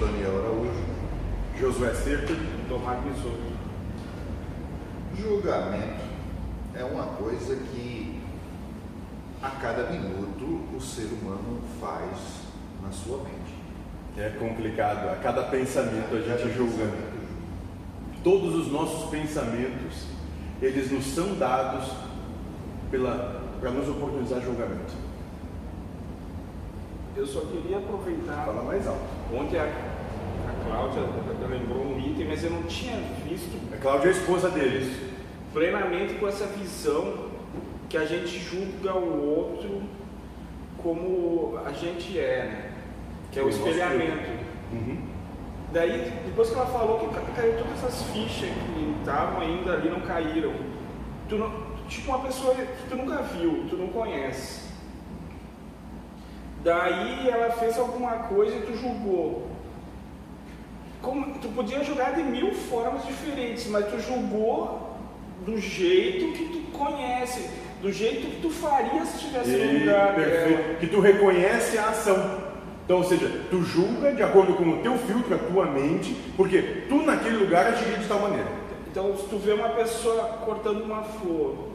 Daniel Araújo. Josué Cerco. Tomar Souza. Julgamento é uma coisa que a cada minuto o ser humano faz na sua mente. É complicado. A cada pensamento a gente julga. Todos os nossos pensamentos, eles nos são dados para nos oportunizar julgamento. Eu só queria aproveitar. Fala mais alto. Ontem a, a Cláudia lembrou um item, mas eu não tinha visto. A Cláudia é a esposa deles. Plenamente com essa visão que a gente julga o outro como a gente é, né? Que é o espelhamento. Uhum. Daí, depois que ela falou que caiu todas essas fichas que estavam ainda ali, não caíram. Tu não, tipo uma pessoa que tu nunca viu, tu não conhece. Daí ela fez alguma coisa e tu julgou. Como, tu podia julgar de mil formas diferentes, mas tu julgou do jeito que tu conhece, do jeito que tu faria se estivesse no lugar perfeito. Que tu reconhece a ação. Então, ou seja, tu julga de acordo com o teu filtro, a tua mente, porque tu naquele lugar agiria de tal maneira. Então, se tu vê uma pessoa cortando uma flor,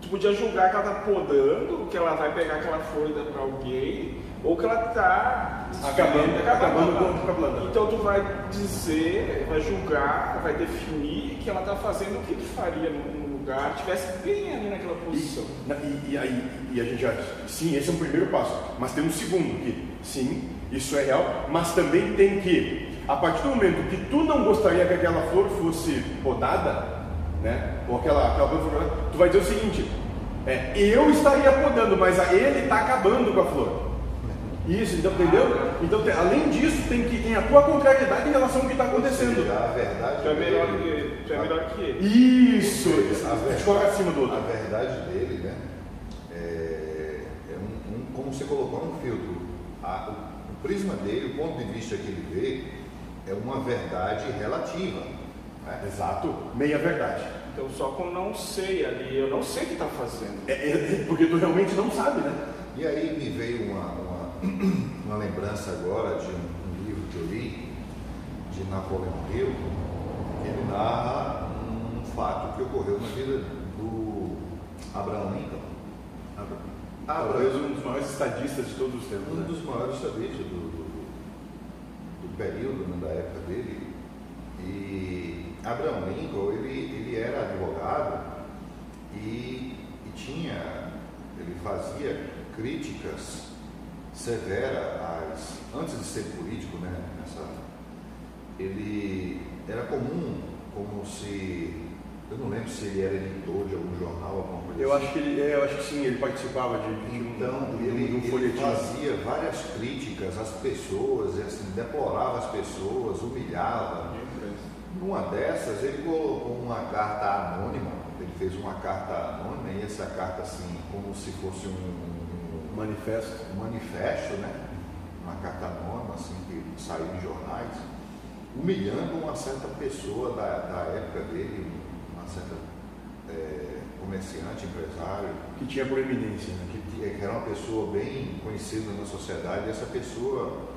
tu podia julgar que ela está podando, que ela vai pegar aquela flor e dar para alguém, ou que ela está Acabando, acabando com a planta. Então tu vai dizer, vai julgar, vai definir que ela está fazendo o que tu faria no lugar, estivesse bem ali naquela posição. E, e, e aí, e a gente já, sim, esse é um primeiro passo, mas tem um segundo que, sim, isso é real, mas também tem que, a partir do momento que tu não gostaria que aquela flor fosse podada, né, ou aquela, aquela podada, tu vai dizer o seguinte, é, eu estaria podando, mas a- ele está acabando com a flor. Isso, então, entendeu? Então, tem- além disso, tem que tem a tua contrariedade em relação ao que está acontecendo. A verdade Tu é melhor dele- que, tu é melhor que ele. Isso, A a coloca acima do A outro. verdade dele, né? É, é um, um- como você colocou, é um filtro. A- o, o prisma dele, o ponto de vista que ele vê, é uma verdade relativa. Né? Exato, meia verdade. Então só com não sei ali, eu não sei o que está fazendo. É, é, porque tu realmente não sabe, né? E aí me veio uma, uma, lembrança agora de um, livro que eu li, de Napoleão Hill, que ele narra um fato que ocorreu na vida do Abraham Lincoln. Talvez um dos maiores estadistas de todos os tempos. um né? dos maiores estadistas do, do, do- do período, né, da época dele. E Abraham Lincoln, ele, ele era advogado e, e tinha, ele fazia críticas severas às, antes de ser político, né, nessa, ele era comum, como se, eu não lembro se ele era editor de algum jornal, alguma coisa Eu assim. acho que ele, é, eu acho que sim, ele participava de, de um- Então, de um, ele, de um ele fazia várias críticas às pessoas, assim, deplorava as pessoas, humilhava. Numa dessas, ele colocou uma carta anônima, ele fez uma carta anônima, e essa carta, assim, como se fosse um Manifesto. manifesto, né? Uma carta anônima, assim, que saiu em jornais, humilhando uma certa pessoa da, da época dele, uma certa eh, comerciante, empresário, Que tinha proeminência, né? que, que era uma pessoa bem conhecida na sociedade, e essa pessoa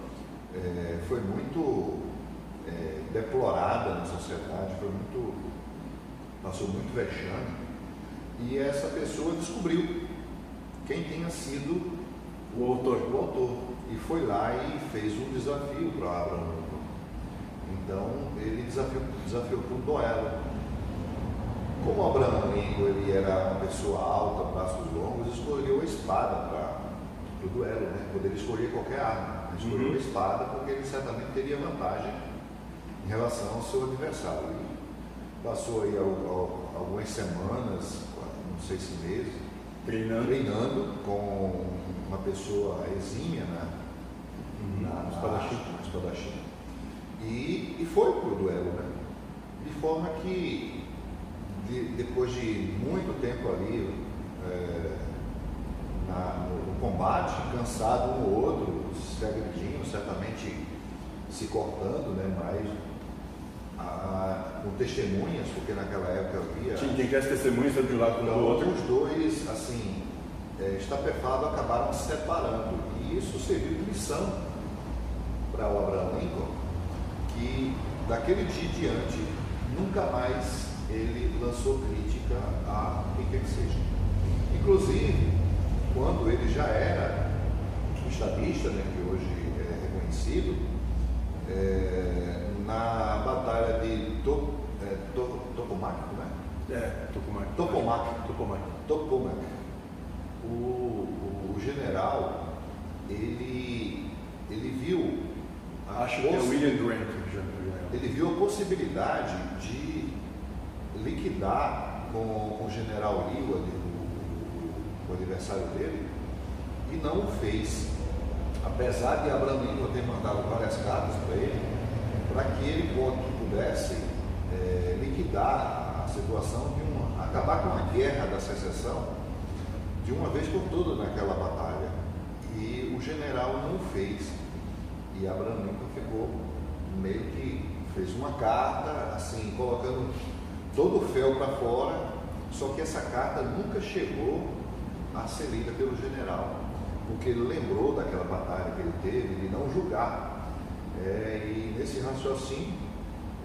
eh, foi muito eh, deplorada na sociedade, foi muito, passou muito vexame, e essa pessoa descobriu quem tinha sido O autor. o autor, e foi lá e fez um desafio para Abraham Lincoln. Então ele desafiou, desafiou para um duelo. Como Abraham Lincoln ele era uma pessoa alta, braços longos, escolheu a espada para o duelo, né? Poderia escolher qualquer arma, mas escolheu Uhum. a espada porque ele certamente teria vantagem em relação ao seu adversário. E passou aí al- al- algumas semanas, não sei se meses, Treinando. treinando com uma pessoa exímia na, Uhum, na, na espadachim. na espadachim. E, e foi pro duelo, né? De forma que de- depois de muito tempo ali é, na- no, no combate, cansado um ou outro, se agredindo, certamente se cortando, né? Mas a- com testemunhas, porque naquela época havia Tinha quem quisesse testemunhas tanto de um lado como do então, outro. os dois, assim, é, estapefado acabaram se separando. E isso serviu de lição para o Abraham Lincoln, que daquele dia em diante nunca mais ele lançou crítica a quem quer que seja. Inclusive, quando ele já era um estadista, né, que hoje é reconhecido, é, na batalha de to, é, to, Topomac, né? É. Topomac. Topomac. Topomac. O, o, o general, ele, ele viu. Acho que é William Grant. Ele viu a possibilidade de liquidar com, com o general Lee, o, o, o adversário dele, e não o fez. Apesar de Abraham Lincoln ter mandado várias cartas para ele, para que ele pudesse é, liquidar a situação de uma, acabar com a guerra da secessão de uma vez por todas naquela batalha. E o general não fez. E Abraham Lincoln ficou meio que fez uma carta, assim, colocando todo o fel para fora, só que essa carta nunca chegou a ser lida pelo general, porque ele lembrou daquela batalha que ele teve de não julgar. É, e nesse raciocínio,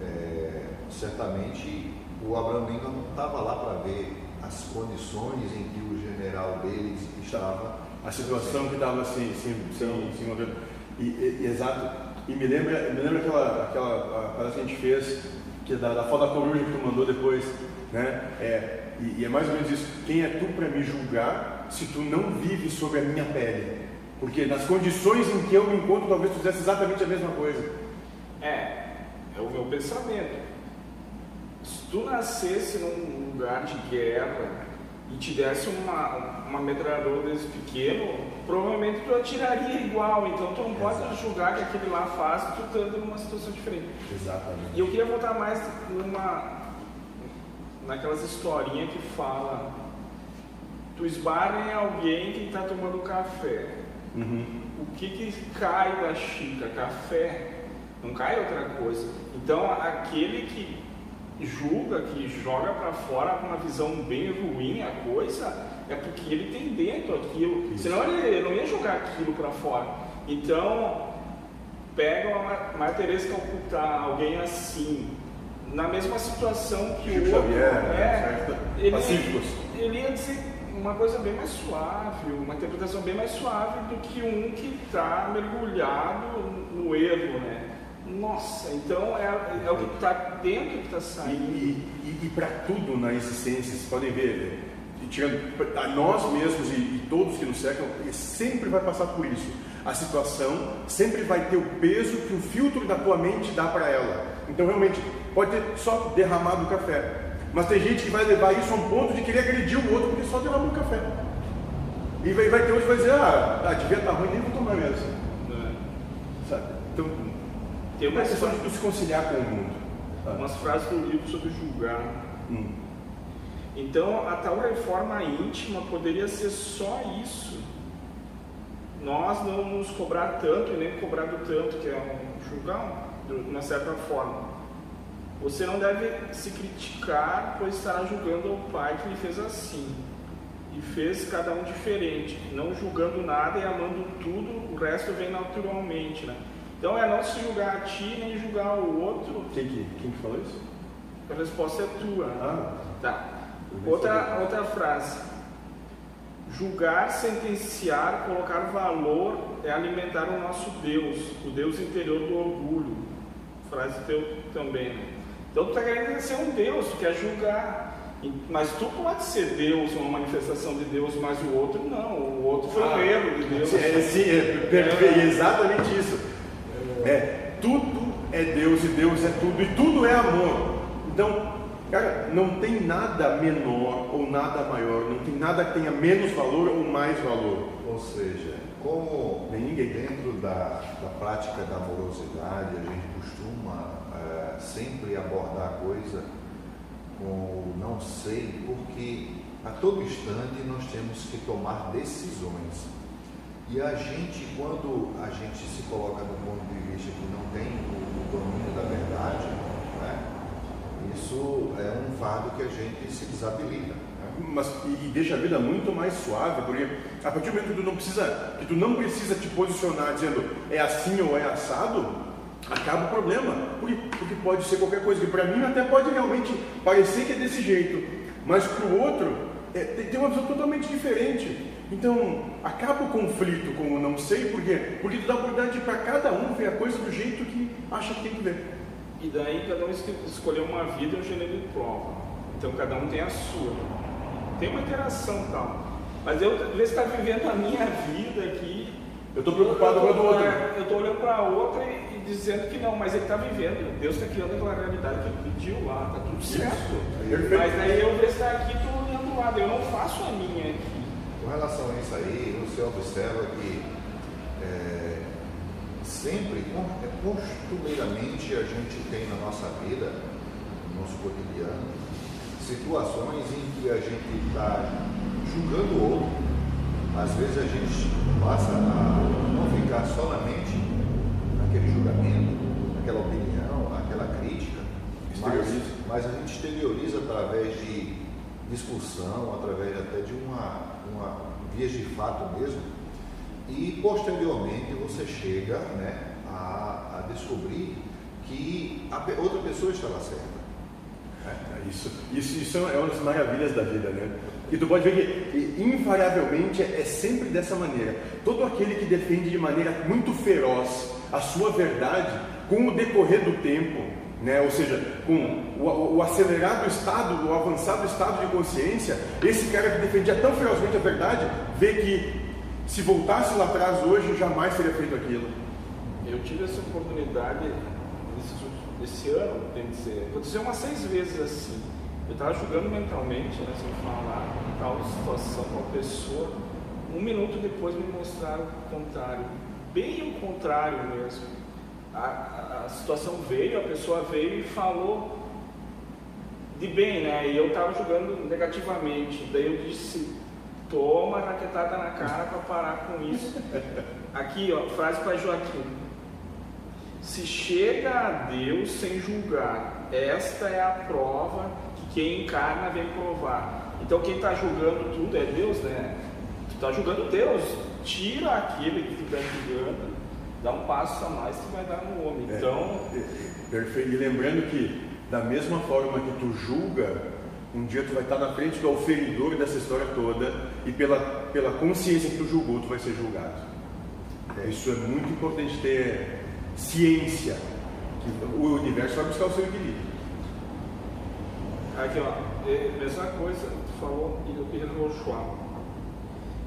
é, certamente o Abraham Lincoln não estava lá para ver as condições em que o general deles estava. A situação que estava assim, sim, sim, sim, e, exato. E me lembra, me lembra aquela, aquela palestra que a gente fez, que é da, da foto da que tu mandou depois, né? É, e, e é mais ou menos isso. Quem é tu para me julgar se tu não vive sobre a minha pele? Porque nas condições em que eu me encontro, talvez tu fizesse exatamente a mesma coisa. É, é o meu pensamento. Se tu nascesse num lugar de guerra e te desse uma, uma metralhadora desse pequeno, provavelmente tu atiraria igual. Então tu não pode Exato. julgar que aquele lá faz, tu estando numa situação diferente. Exatamente. E eu queria voltar mais numa naquelas historinhas que fala tu esbarra em alguém que está tomando café. Uhum. O que, que cai da xícara? Café. Não cai outra coisa. Então aquele que julga, que joga para fora com uma visão bem ruim a coisa, é porque ele tem dentro aquilo. Isso. Senão ele não ia jogar aquilo para fora. Então, pega uma Maria Teresa Calcutá, alguém assim, na mesma situação que Chico o outro, Xavier, é, né? ele, Pacíficos. ele ia dizer uma coisa bem mais suave, uma interpretação bem mais suave do que um que está mergulhado no erro, né? Nossa, então é, é o que está dentro que está saindo. E, e, e para tudo na existência, vocês podem ver, tirando a nós mesmos e, e todos que nos cercam, sempre vai passar por isso. A situação sempre vai ter o peso que o filtro da tua mente dá para ela. Então, realmente, pode ter só derramado o café. Mas tem gente que vai levar isso a um ponto de querer agredir o outro porque só derramou o café. E vai, vai ter outro que vai dizer, ah, ah devia estar tá ruim, nem vou tomar mesmo. É. Sabe? Então, tem uma questão de se conciliar com o mundo. Ah. Umas frases do livro sobre julgar. Hum. Então, a tal reforma íntima poderia ser só isso. Nós não nos cobrar tanto e nem cobrar do tanto, que é um julgar de uma certa forma. Você não deve se criticar, pois estará julgando ao Pai que lhe fez assim. E fez cada um diferente, não julgando nada e amando tudo, o resto vem naturalmente. Né? Então é não se julgar a ti nem julgar o outro. Quem que, quem que falou isso? A resposta é tua. Ah. Tá. Outra, outra frase. Julgar, sentenciar, colocar valor é alimentar o nosso Deus, o Deus interior do orgulho. Frase teu também. Então tu está querendo ser um Deus, tu quer julgar. Mas tu pode ser Deus, uma manifestação de Deus, mas o outro não. O outro foi um ah, erro de Deus. É, sim, é, é, é exatamente isso. É, tudo é Deus e Deus é tudo e tudo é amor. Então, cara, não tem nada menor ou nada maior, não tem nada que tenha menos valor ou mais valor. Ou seja, como ninguém. dentro da, da prática da amorosidade, a gente costuma é, sempre abordar a coisa com o não sei, porque a todo instante nós temos que tomar decisões. E a gente, quando a gente se coloca no ponto de vista que não tem o, domínio da verdade, né, isso é um fardo que a gente se desabilita. Né? mas, e, deixa a vida muito mais suave, porque a partir do momento que tu não precisa, que tu não precisa te posicionar dizendo é assim ou é assado, acaba o problema, porque, porque pode ser qualquer coisa, que para mim até pode realmente parecer que é desse jeito, mas para o outro é, tem, uma visão totalmente diferente. Então, acaba o conflito com o não sei, por quê? Porque tu dá oportunidade para cada um ver a coisa do jeito que acha que tem que ver. E daí cada um escolheu uma vida e um gênero de prova. Então cada um tem a sua. Tem uma interação tal. Mas eu, às vezes, está vivendo a minha vida aqui. Eu estou preocupado com a do outro. Eu estou olhando para a outra e, dizendo que não, mas ele está vivendo. Deus está criando aquela realidade que ele pediu lá, está tudo certo. Mas daí eu vejo estar aqui, estou olhando o lado, eu não faço a minha aqui. Com relação a isso aí, você observa que é, sempre, é, costumeiramente, a gente tem na nossa vida, no nosso cotidiano, situações em que a gente está julgando o outro. Às vezes a gente passa a não ficar só na mente naquele julgamento, naquela opinião, naquela crítica, mas, mas a gente exterioriza através de discussão, através até de uma, uma vias de fato mesmo, e posteriormente você chega né, a, a descobrir que a outra pessoa estava certa. É, isso, isso, isso é uma das maravilhas da vida, né? E tu pode ver que, invariavelmente, é, é sempre dessa maneira. Todo aquele que defende de maneira muito feroz a sua verdade, com o decorrer do tempo, né? ou seja, com o, o, acelerado estado, o avançado estado de consciência, esse cara que defendia tão ferozmente a verdade, vê que se voltasse lá atrás hoje, jamais teria feito aquilo. Eu tive essa oportunidade esse ano, tem que dizer, aconteceu umas seis vezes assim. Eu estava jogando mentalmente, né, sem falar, tal situação com a pessoa. Um minuto depois me mostraram o contrário, bem o contrário mesmo. A, a, situação veio, a pessoa veio e falou de bem, né? E eu estava jogando negativamente. Daí eu disse, toma raquetada na cara para parar com isso. Aqui, ó, frase para Joaquim. Se chega a Deus sem julgar, esta é a prova que quem encarna vem provar. Então quem está julgando tudo é Deus, né? Tu está julgando Deus, tira aquele que tu está julgando, dá um passo a mais que vai dar no homem. É, então. Perfeito. E lembrando que, da mesma forma que tu julga, um dia tu vai estar na frente do oferidor dessa história toda e pela, pela consciência que tu julgou, tu vai ser julgado. É. Isso é muito importante ter ciência, que o universo vai buscar o seu equilíbrio. Aqui, ó, é, mesma coisa, tu falou e eu queria Schwab.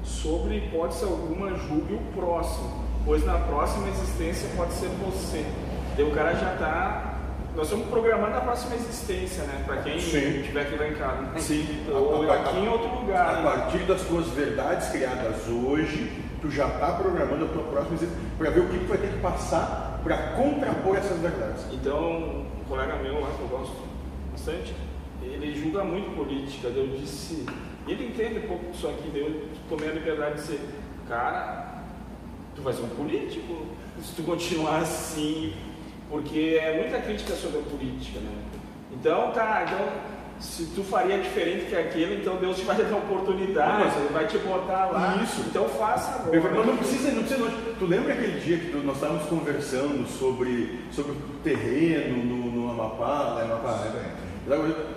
Sobre hipótese alguma, julgue o próximo, pois na próxima existência pode ser você. Daí o cara já está. Nós estamos programando a próxima existência, né? Para quem Sim. tiver que lá em casa. Sim. Ou aqui em outro lugar. A né? partir das tuas verdades criadas hoje, tu já está programando a tua próxima existência para ver o que tu vai ter que passar para contrapor essas verdades. Então, um colega meu lá que eu gosto bastante, ele julga muito política. Eu disse, ele entende um pouco disso aqui, eu tomei a liberdade de dizer, cara, tu vai ser um político se tu continuar assim, porque é muita crítica sobre a política, né? Então, tá, então se tu faria diferente que aquele, então Deus te vai dar oportunidade, mas, ele vai te botar lá. Isso. Então faça agora. Mas não precisa, não precisa. Tu lembra aquele dia que nós estávamos conversando sobre, sobre o terreno no, no Amapá, lá em Amapá, né?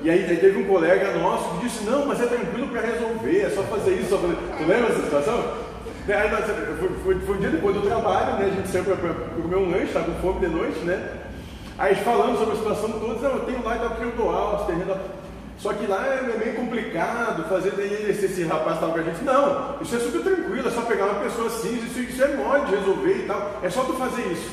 E aí, aí, teve um colega nosso que disse, não, mas é tranquilo para resolver, é só fazer isso, só fazer. Tu lembra essa situação? Nós, foi, foi, foi, um dia depois do trabalho, né? A gente saiu para comer um lanche, estava com fome de noite, né? Aí falando sobre a situação toda, não, eu tenho lá e eu doar os terrenos. Só que lá é meio complicado fazer esse, esse rapaz estava com a gente. Não, isso é super tranquilo, é só pegar uma pessoa assim, isso, isso é mole resolver e tal. É só tu fazer isso.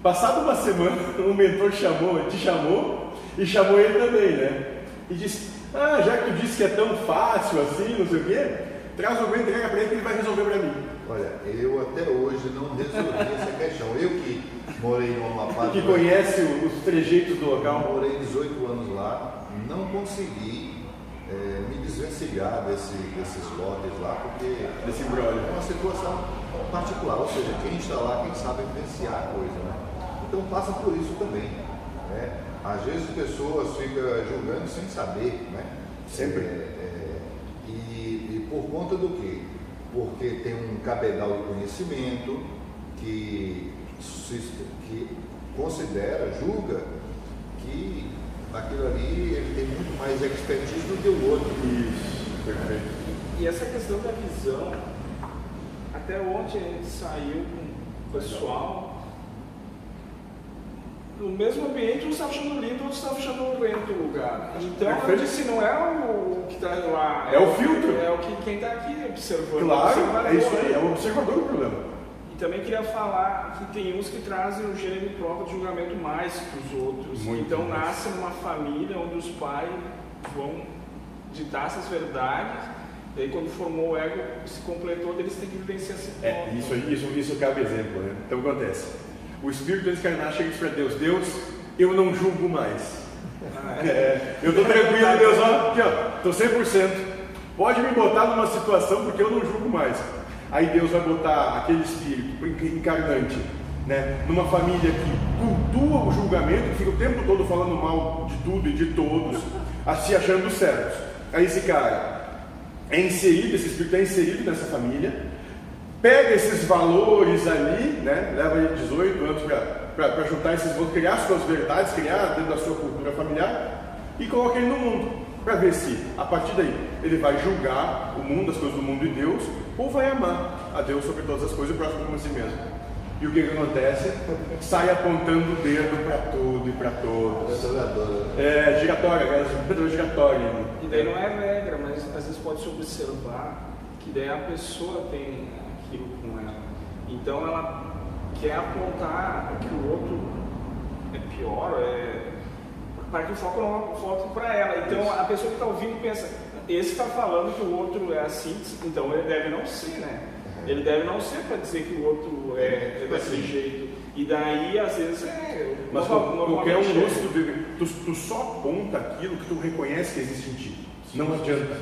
Passado uma semana, um mentor chamou, te chamou e chamou ele também, né? E disse, ah, já que tu disse que é tão fácil assim, não sei o quê, traz alguém, entrega para ele que ele vai resolver para mim. Olha, eu até hoje não resolvi essa questão. Eu que morei no Amapá. Que conhece os trejeitos do local. Morei 18 anos lá não consegui é, me desvencilhar desse, desses lotes lá, porque Desse embrolho. é uma situação particular, ou seja, quem está lá, quem sabe vivenciar a coisa, né? Então passa por isso também. Né? Às vezes pessoas ficam julgando sem saber, né? Sempre. É, é, por conta do quê? Porque tem um cabedal de conhecimento que, que considera, julga que aquilo ali ele tem muito mais expertise do que o outro. Isso, perfeito. E essa questão da visão, até ontem a gente saiu com o pessoal, no mesmo ambiente, um estava achando lindo, outro estava achando lento o lugar. Então, eu disse, não é o que está lá. É, o filtro. É o que quem está aqui observando. Claro, é isso aí, é o observador o problema. E também queria falar que tem uns que trazem o gênero de prova de julgamento mais que os outros. Muito então, mais. nasce numa família onde os pais vão ditar essas verdades Daí quando formou o ego, se completou, eles têm que vivenciar esse é, isso, isso, isso cabe exemplo, né? Então o acontece? O espírito encarnar chega para Deus, Deus, eu não julgo mais. Ah, é. É, eu estou tranquilo, Deus, ó, aqui ó, estou 100%. Pode me botar numa situação porque eu não julgo mais. Aí Deus vai botar aquele espírito encarnante né, numa família que cultua o julgamento, que fica o tempo todo falando mal de tudo e de todos, se achando certos. Aí esse cara é inserido, esse espírito é inserido nessa família, pega esses valores ali, né, leva ele 18 anos para juntar esses valores, criar suas verdades, criar dentro da sua cultura familiar e coloca ele no mundo, para ver se a partir daí ele vai julgar o mundo, as coisas do mundo e Deus, ou vai amar a Deus sobre todas as coisas e o próximo como a si mesmo. E o que, que acontece? Sai apontando o dedo para tudo e para todos. É, giratória, é giratória. E daí não é regra, mas às vezes pode se observar que daí a pessoa tem aquilo com ela. Então ela quer apontar que o outro é pior, é, para que o foco não foque para ela. Então a pessoa que está ouvindo pensa, esse está falando que o outro é assim, então ele deve não ser, né? Ele deve não ser para dizer que o outro é, é daquele jeito. E daí, às vezes, é. Mas qualquer um lúcido, tu, tu só aponta aquilo que tu reconhece que existe em ti. Não adianta.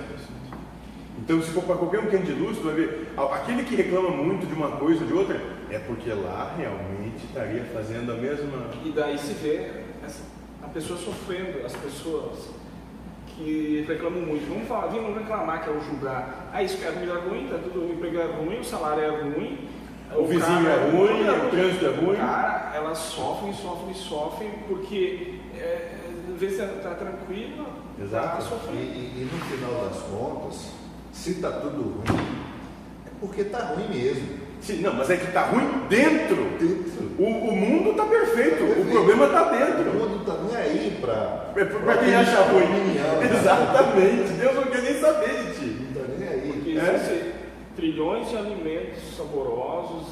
Então, se for para qualquer um que é de luz, tu vai ver, aquele que reclama muito de uma coisa ou de outra, é porque lá realmente estaria fazendo a mesma. E daí se vê a pessoa sofrendo, as pessoas que reclamam muito. Vamos falar, vamos reclamar que é o julgar. Ah, isso é é ruim, tá tudo, o emprego é ruim, o salário é ruim. O, o vizinho é ruim, é ruim, o trânsito é ruim. Cara, elas sofrem, sofrem, sofrem, porque é, às vezes está tranquila, está sofrendo. E, e, e no final das contas, se está tudo ruim, é porque está ruim mesmo. Sim, não, mas é que está ruim dentro. dentro. O, o mundo está perfeito, tá perfeito, o problema está dentro. O mundo está nem aí para. É para quem acha ruim. Opinião, Exatamente, Deus não quer nem saber de ti. Não está nem aí. Porque é? existem trilhões de alimentos saborosos,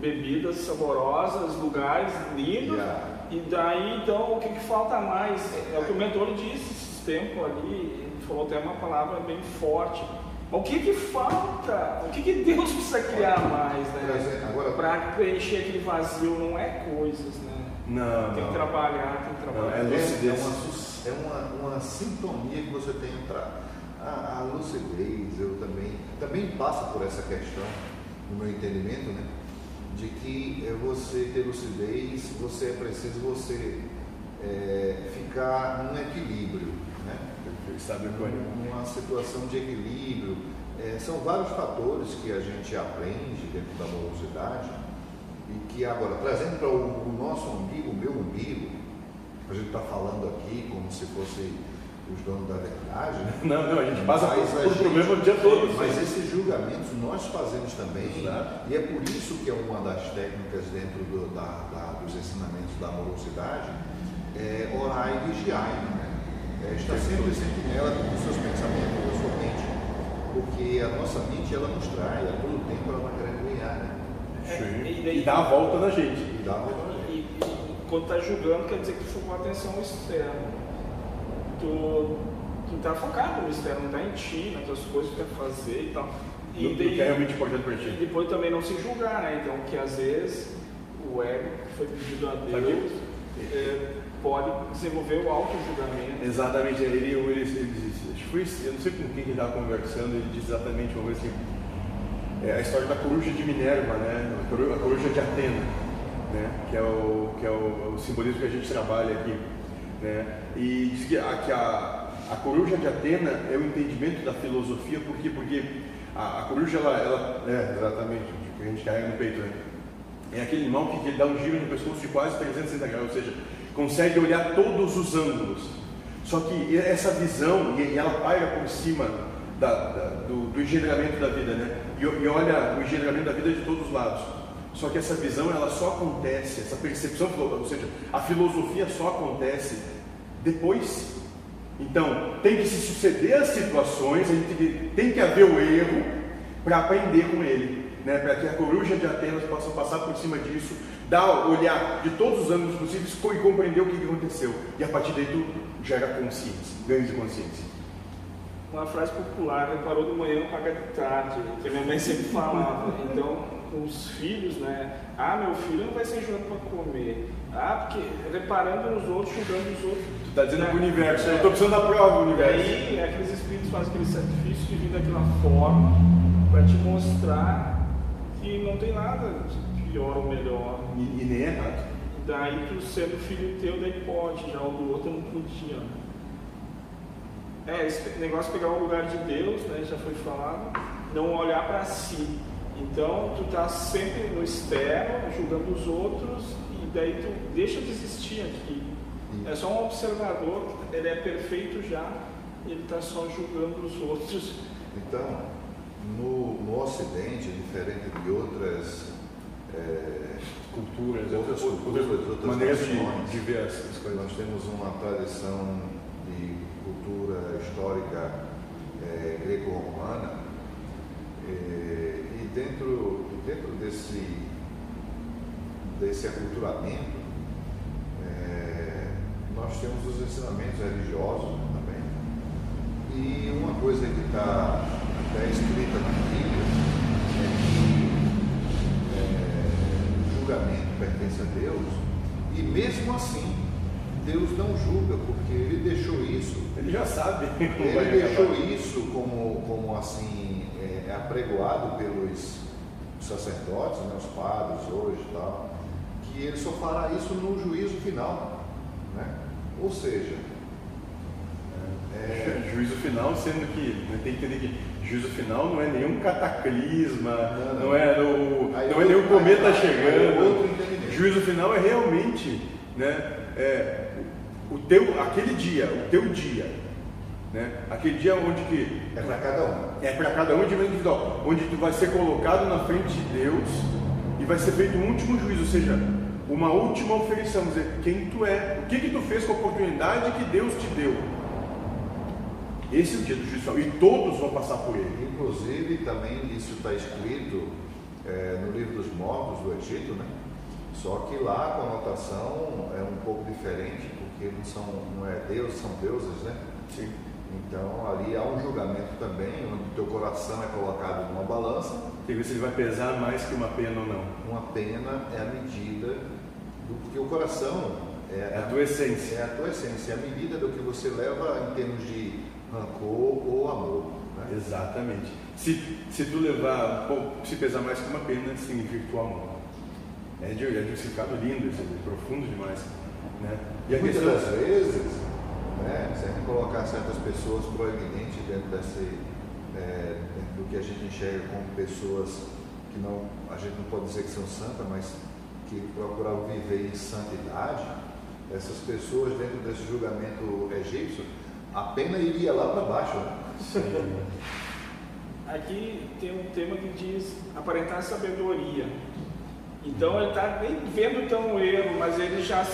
bebidas saborosas, lugares lindos. Yeah. E daí, então, o que, que falta mais? É o que o mentor disse esse tempo ali, ele falou até uma palavra bem forte o que que falta? O que que Deus precisa criar mais, né? Para preencher aquele vazio não é coisas, né? Não, Tem não. que trabalhar, tem que trabalhar. Não, é, lucidez. é, uma, é uma, uma sintonia que você tem que entrar. A, a lucidez, eu também, também passa por essa questão, no meu entendimento, né? De que é você ter lucidez, você é preciso você é, ficar num equilíbrio, né? sabe uma situação de equilíbrio. É, são vários fatores que a gente aprende dentro da morosidade e que agora, trazendo para o, o, nosso umbigo, o meu umbigo, a gente está falando aqui como se fosse os donos da verdade. Né? Não, não, a gente passa mas por, por problema o dia todo. Mas esses julgamentos nós fazemos também, Exato. e é por isso que é uma das técnicas dentro do, da, da, dos ensinamentos da morosidade, é orar e vigiar. Né? é, estar sempre sentinela dos seus pensamentos, da sua mente, porque a nossa mente ela nos trai, a todo tempo ela está querendo ganhar, né? É, e, daí, e, dá a volta na gente. E dá a volta na gente. E, e quando está julgando, quer dizer que tu focou a atenção externa. Tu, tu tá focado no externo, não está em ti, nas tuas coisas que tu quer fazer e tal. E daí, que é realmente importante para ti. E depois também não se julgar, né? Então, que às vezes o ego que foi pedido a Deus é, pode desenvolver o auto-julgamento. Exatamente, ele, ele, ele, ele disse, foi, eu não sei com quem ele estava conversando, ele disse exatamente uma coisa assim, é a história da coruja de Minerva, né? a, coruja, a coruja de Atena, né? que, é o, que é o, o, simbolismo que a gente trabalha aqui. Né? E diz que, a, que a, a coruja de Atena é o entendimento da filosofia, por quê? Porque a, a coruja, ela, ela, é, exatamente, que a gente carrega no peito, né? É aquele animal que, que dá um giro no pescoço de quase 360 graus, ou seja, consegue olhar todos os ângulos. Só que essa visão, e ela paira por cima da, da, do, do engendramento da vida, né? E, e olha o engendramento da vida de todos os lados. Só que essa visão, ela só acontece, essa percepção, ou seja, a filosofia só acontece depois. Então, tem que se suceder as situações, a gente tem que haver o erro para aprender com ele, né? para que a coruja de Atenas possa passar por cima disso, dar, olhar de todos os ângulos possíveis e compreender o que aconteceu. E a partir daí tu gera consciência, ganho de consciência. Uma frase popular, né? parou de manhã, paga de tarde, que minha mãe sempre falava. Então, os filhos, né? Ah, meu filho não vai ser jogado para comer. Ah, porque reparando nos outros, julgando os outros. Tu está dizendo né? para o universo, eu estou precisando da prova do universo. E aí, aqueles espíritos fazem aquele sacrifício de vir daquela forma para te mostrar que não tem nada de pior ou melhor. E, e nem é errado. Daí tu sendo filho teu, daí pode, já o do outro não podia. É, esse negócio de pegar o lugar de Deus, né, já foi falado, não olhar para si. Então, tu está sempre no externo, julgando os outros, e daí tu deixa de existir aqui. É só um observador, ele é perfeito já, ele está só julgando os outros. Então, no, no Ocidente, diferente de outras é, culturas, outras, culturas, outras maneiras de, de ver as coisas. Nós temos uma tradição de cultura histórica é, greco-romana. É, dentro, dentro desse, desse aculturamento, é, nós temos os ensinamentos religiosos também. E uma coisa que está até escrita na Bíblia é que é, o julgamento pertence a Deus, e mesmo assim, Deus não julga, porque ele deixou isso. Ele já sabe. Ele deixou isso como, como assim é apregoado pelos sacerdotes, né, os padres hoje e tal, que ele só fará isso no juízo final. Né? Ou seja, é... juízo final, sendo que né, tem que entender que juízo final não é nenhum cataclisma, não, não. não é, não é nenhum cometa chegando. Juízo final é realmente né, é, o teu, aquele dia, o teu dia, né? Aquele dia onde que é para cada um. É para cada um de maneira individual, onde tu vai ser colocado na frente de Deus e vai ser feito um último juízo, ou seja, uma última oferição, dizer quem tu é, o que que tu fez com a oportunidade que Deus te deu. Esse é o dia do juízo e todos vão passar por ele. Inclusive também isso está escrito é, no livro dos mortos do Egito, né? Só que lá a conotação é um pouco diferente, porque não, são, não é Deus, são deuses, né? Sim. Então ali há um julgamento também, onde o teu coração é colocado numa balança. E ver se ele vai pesar mais que uma pena ou não. Uma pena é a medida do porque o coração é, é a tua essência. É a tua essência, é a medida do que você leva em termos de rancor ou amor. Né? Exatamente. Se, se tu levar, se pesar mais que uma pena, significa que tu amor. É de, é de um significado lindo, é profundo demais. Né? E a Muitas questão, vezes né? Se a gente colocar certas pessoas proeminentes dentro desse, é, dentro do que a gente enxerga como pessoas que não, a gente não pode dizer que são santas, mas que procuram viver em santidade, essas pessoas dentro desse julgamento egípcio, a pena iria lá para baixo. Né? Aqui tem um tema que diz aparentar sabedoria. Então ele está nem vendo tão erro, mas ele já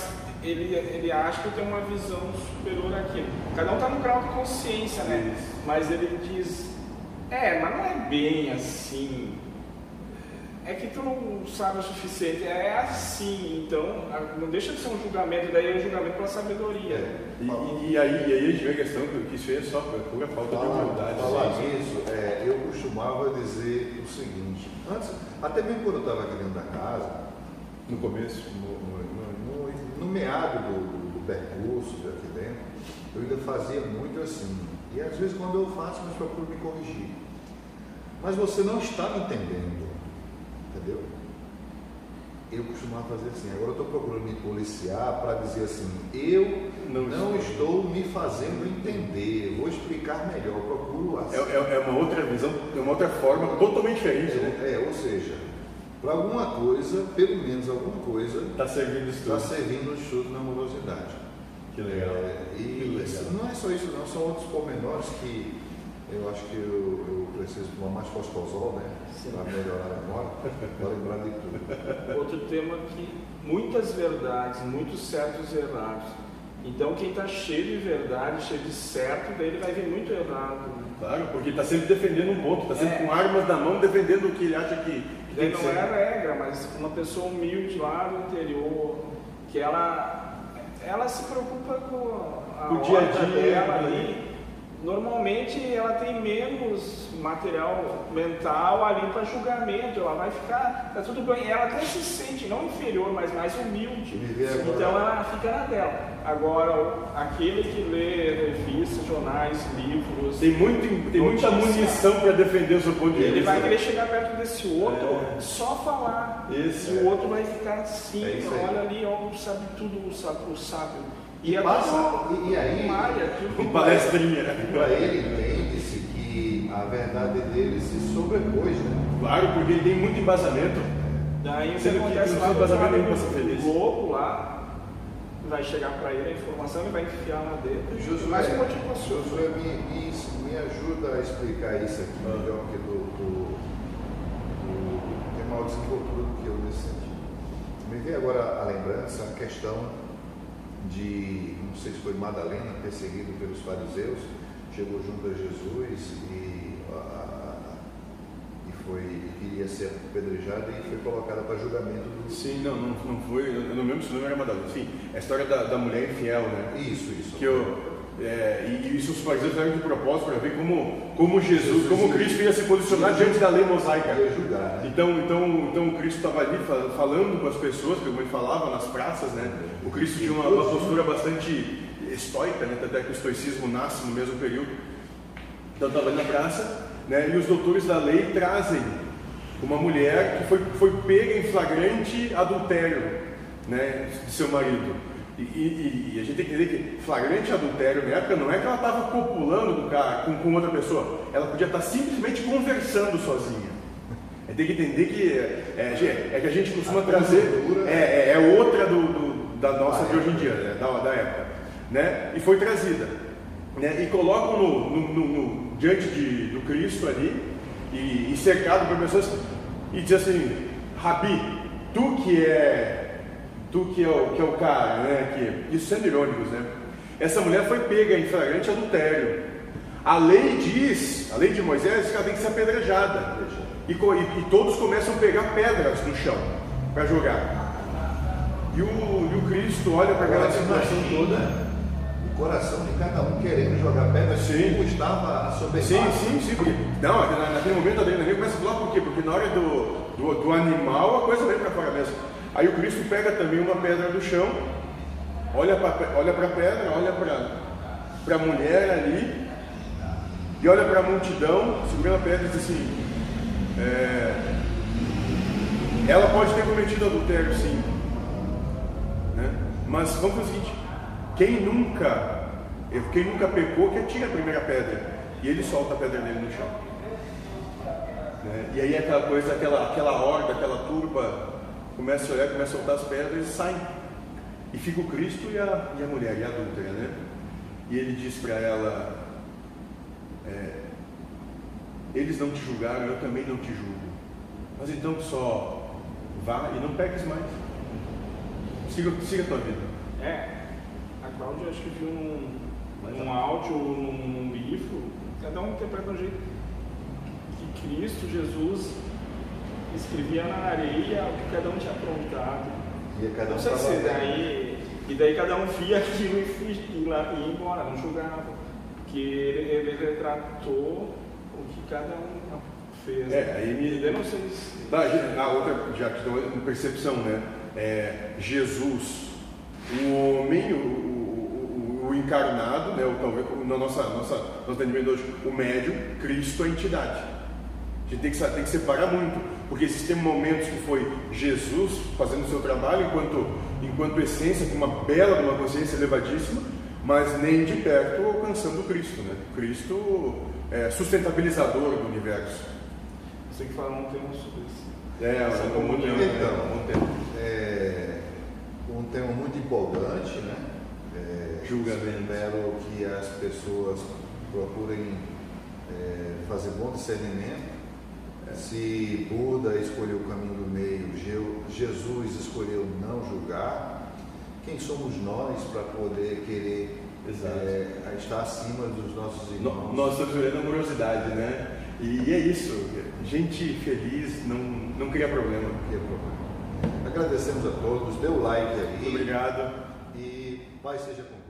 ele, ele acha que tem uma visão superior àquilo. Cada um está no grau de consciência, né? Mas ele diz, é, mas não é bem assim. É que tu não sabe o suficiente, é assim, então não deixa de ser um julgamento, daí é um julgamento pela sabedoria. É. E, e, e, aí, e aí a gente vê a questão que isso aí é só pura falta de humildade. Falar nisso, é, eu costumava dizer o seguinte, antes, até mesmo quando eu estava aqui dentro da casa, no começo, no, no meado do, do, percurso aqui dentro, eu ainda fazia muito assim. E às vezes quando eu faço, mas procuro me corrigir. Mas você não está me entendendo. Entendeu? eu costumava fazer assim. Agora eu estou procurando me policiar para dizer assim: eu não, não estou me fazendo entender, vou explicar melhor, procuro assim. É, é, é, uma outra visão, é uma outra forma totalmente diferente, né? É, ou seja, para alguma coisa, pelo menos alguma coisa, está servindo estudo. Está servindo o estudo na morosidade. Que legal. É, e que legal. não é só isso, não, são outros pormenores que eu acho que eu, eu preciso tomar mais fosfosol, né? Para melhorar a memória, para lembrar de tudo. Outro tema que muitas verdades, muitos certos errados. Então quem está cheio de verdade, cheio de certo, daí ele vai ver muito errado. Né? Claro, porque está sempre defendendo um ponto, está sempre é. com armas na mão defendendo o que ele acha que. Daí não é regra, mas uma pessoa humilde lá do interior, que ela, ela se preocupa com a o dia a dia dela ali normalmente ela tem menos material mental ali para julgamento, ela vai ficar, tá tudo bem, ela até se sente não inferior, mas mais humilde. Então ela fica na dela. Agora, aquele que lê revistas, jornais, livros. Tem, muito, tem muita munição para defender o seu ponto de vista. Ele vai querer chegar perto desse outro, é. só falar. Esse, e o outro vai ficar assim, é olha ali, ó, sabe tudo, o sábio. E, passa, e, e aí, uma palestrinha. Para ele entende-se que a verdade dele se sobrepôs, né? Claro, porque ele tem muito embasamento. Daí o que acontece lá no Globo lá, vai chegar para ele a informação, ele vai enfiar lá dentro. Josué, mais um motivo Josué, me, me, me ajuda a explicar isso aqui ah. melhor que do, do, do, tem maior desenvoltura do que eu nesse sentido. Me vem agora a lembrança, a questão de, não sei se foi Madalena, perseguido pelos fariseus, chegou junto a Jesus e, a, e foi queria ser apedrejada e foi colocada para julgamento do. Sim, não, não, não foi, eu não lembro se o nome era Madalena. Sim, a história da, da mulher infiel, né? Isso, isso. Que eu, é, e isso os fariseus fizeram de propósito para ver como, como Jesus, como Cristo ia se posicionar diante da lei mosaica. Então, então, então Cristo estava ali falando com as pessoas, como ele falava nas praças, né? O Cristo tinha uma, uma postura bastante estoica, né? até que o estoicismo nasce no mesmo período. Então estava ali na praça, né? E os doutores da lei trazem uma mulher que foi, foi pega em flagrante adultério, né? De seu marido. E, e, e, a gente tem que entender que flagrante adultério na época não é que ela estava copulando com, cara, com, com, outra pessoa, ela podia estar simplesmente conversando sozinha. É, tem que entender que é, é, é que a gente costuma a trazer, é, é, é, outra do, do, da nossa de hoje em dia, né, da, da época. Né? E foi trazida. Né? E colocam no, no, no, no diante de, do Cristo ali, e, e cercado por pessoas, e diz assim: Rabi, tu que é tu que é o, que é o cara, né? Que, isso sendo irônicos, né? Essa mulher foi pega em flagrante adultério. A lei diz, a lei de Moisés, que ela tem que ser apedrejada. E, e, e todos começam a pegar pedras no chão para jogar. E o, e o Cristo olha para aquela situação toda. O coração de cada um querendo jogar pedra, sim. como estava a sobrepassa. Sim, sim, sim. Porque, não, naquele momento a adrenalina começa a pular, por quê? Porque na hora do, do, do animal a coisa vem para fora mesmo. Aí o Cristo pega também uma pedra do chão, olha para olha a pedra, olha para a mulher ali, e olha para a multidão, segura a pedra e diz assim: é, ela pode ter cometido adultério, sim, né? mas vamos fazer o seguinte: quem nunca, quem nunca pecou, que atira a primeira pedra, e ele solta a pedra dele no chão. Né? E aí aquela coisa, aquela, aquela horda, aquela turba começa a olhar, começa a soltar as pedras e sai. E fica o Cristo e a, e a mulher, e a adúltera, né? E ele diz para ela: é, Eles não te julgaram, eu também não te julgo. Mas então só vá e não peques mais. Siga, siga a tua vida. É, a Cláudia acho que viu num, num áudio, num, num livro, cada um interpreta um jeito que Cristo, Jesus, escrevia na areia o que cada um tinha aprontado. E cada um não sei se daí, e daí cada um via aquilo e fugia, ia embora, não julgava. Porque ele, ele retratou o que cada um fez. É, aí me. Eu não sei se. Tá, a outra, já te dou uma percepção, né? É, Jesus, o homem, o, o, o encarnado, né? O, talvez, na nossa, nossa, nosso entendimento hoje, o médium, Cristo, a entidade. A gente tem que, tem que separar muito. porque existem momentos que foi Jesus fazendo o seu trabalho enquanto, enquanto essência, com uma bela, uma consciência elevadíssima, mas nem de perto alcançando Cristo, né? Cristo é sustentabilizador do universo. Você que fala um tema sobre isso. É, Essa comunhão, tema, Então, um tema. É um tema muito empolgante, né? É, Julgamento. Que as pessoas procurem é, fazer bom discernimento. Se Buda escolheu o caminho do meio, Je- Jesus escolheu não julgar, quem somos nós para poder querer é, estar acima dos nossos No- irmãos? Nós estamos amorosidade, né? E, e é isso, gente feliz não, não cria problema. Que é problema. Agradecemos a todos, dê o like aí Muito obrigado. e paz seja com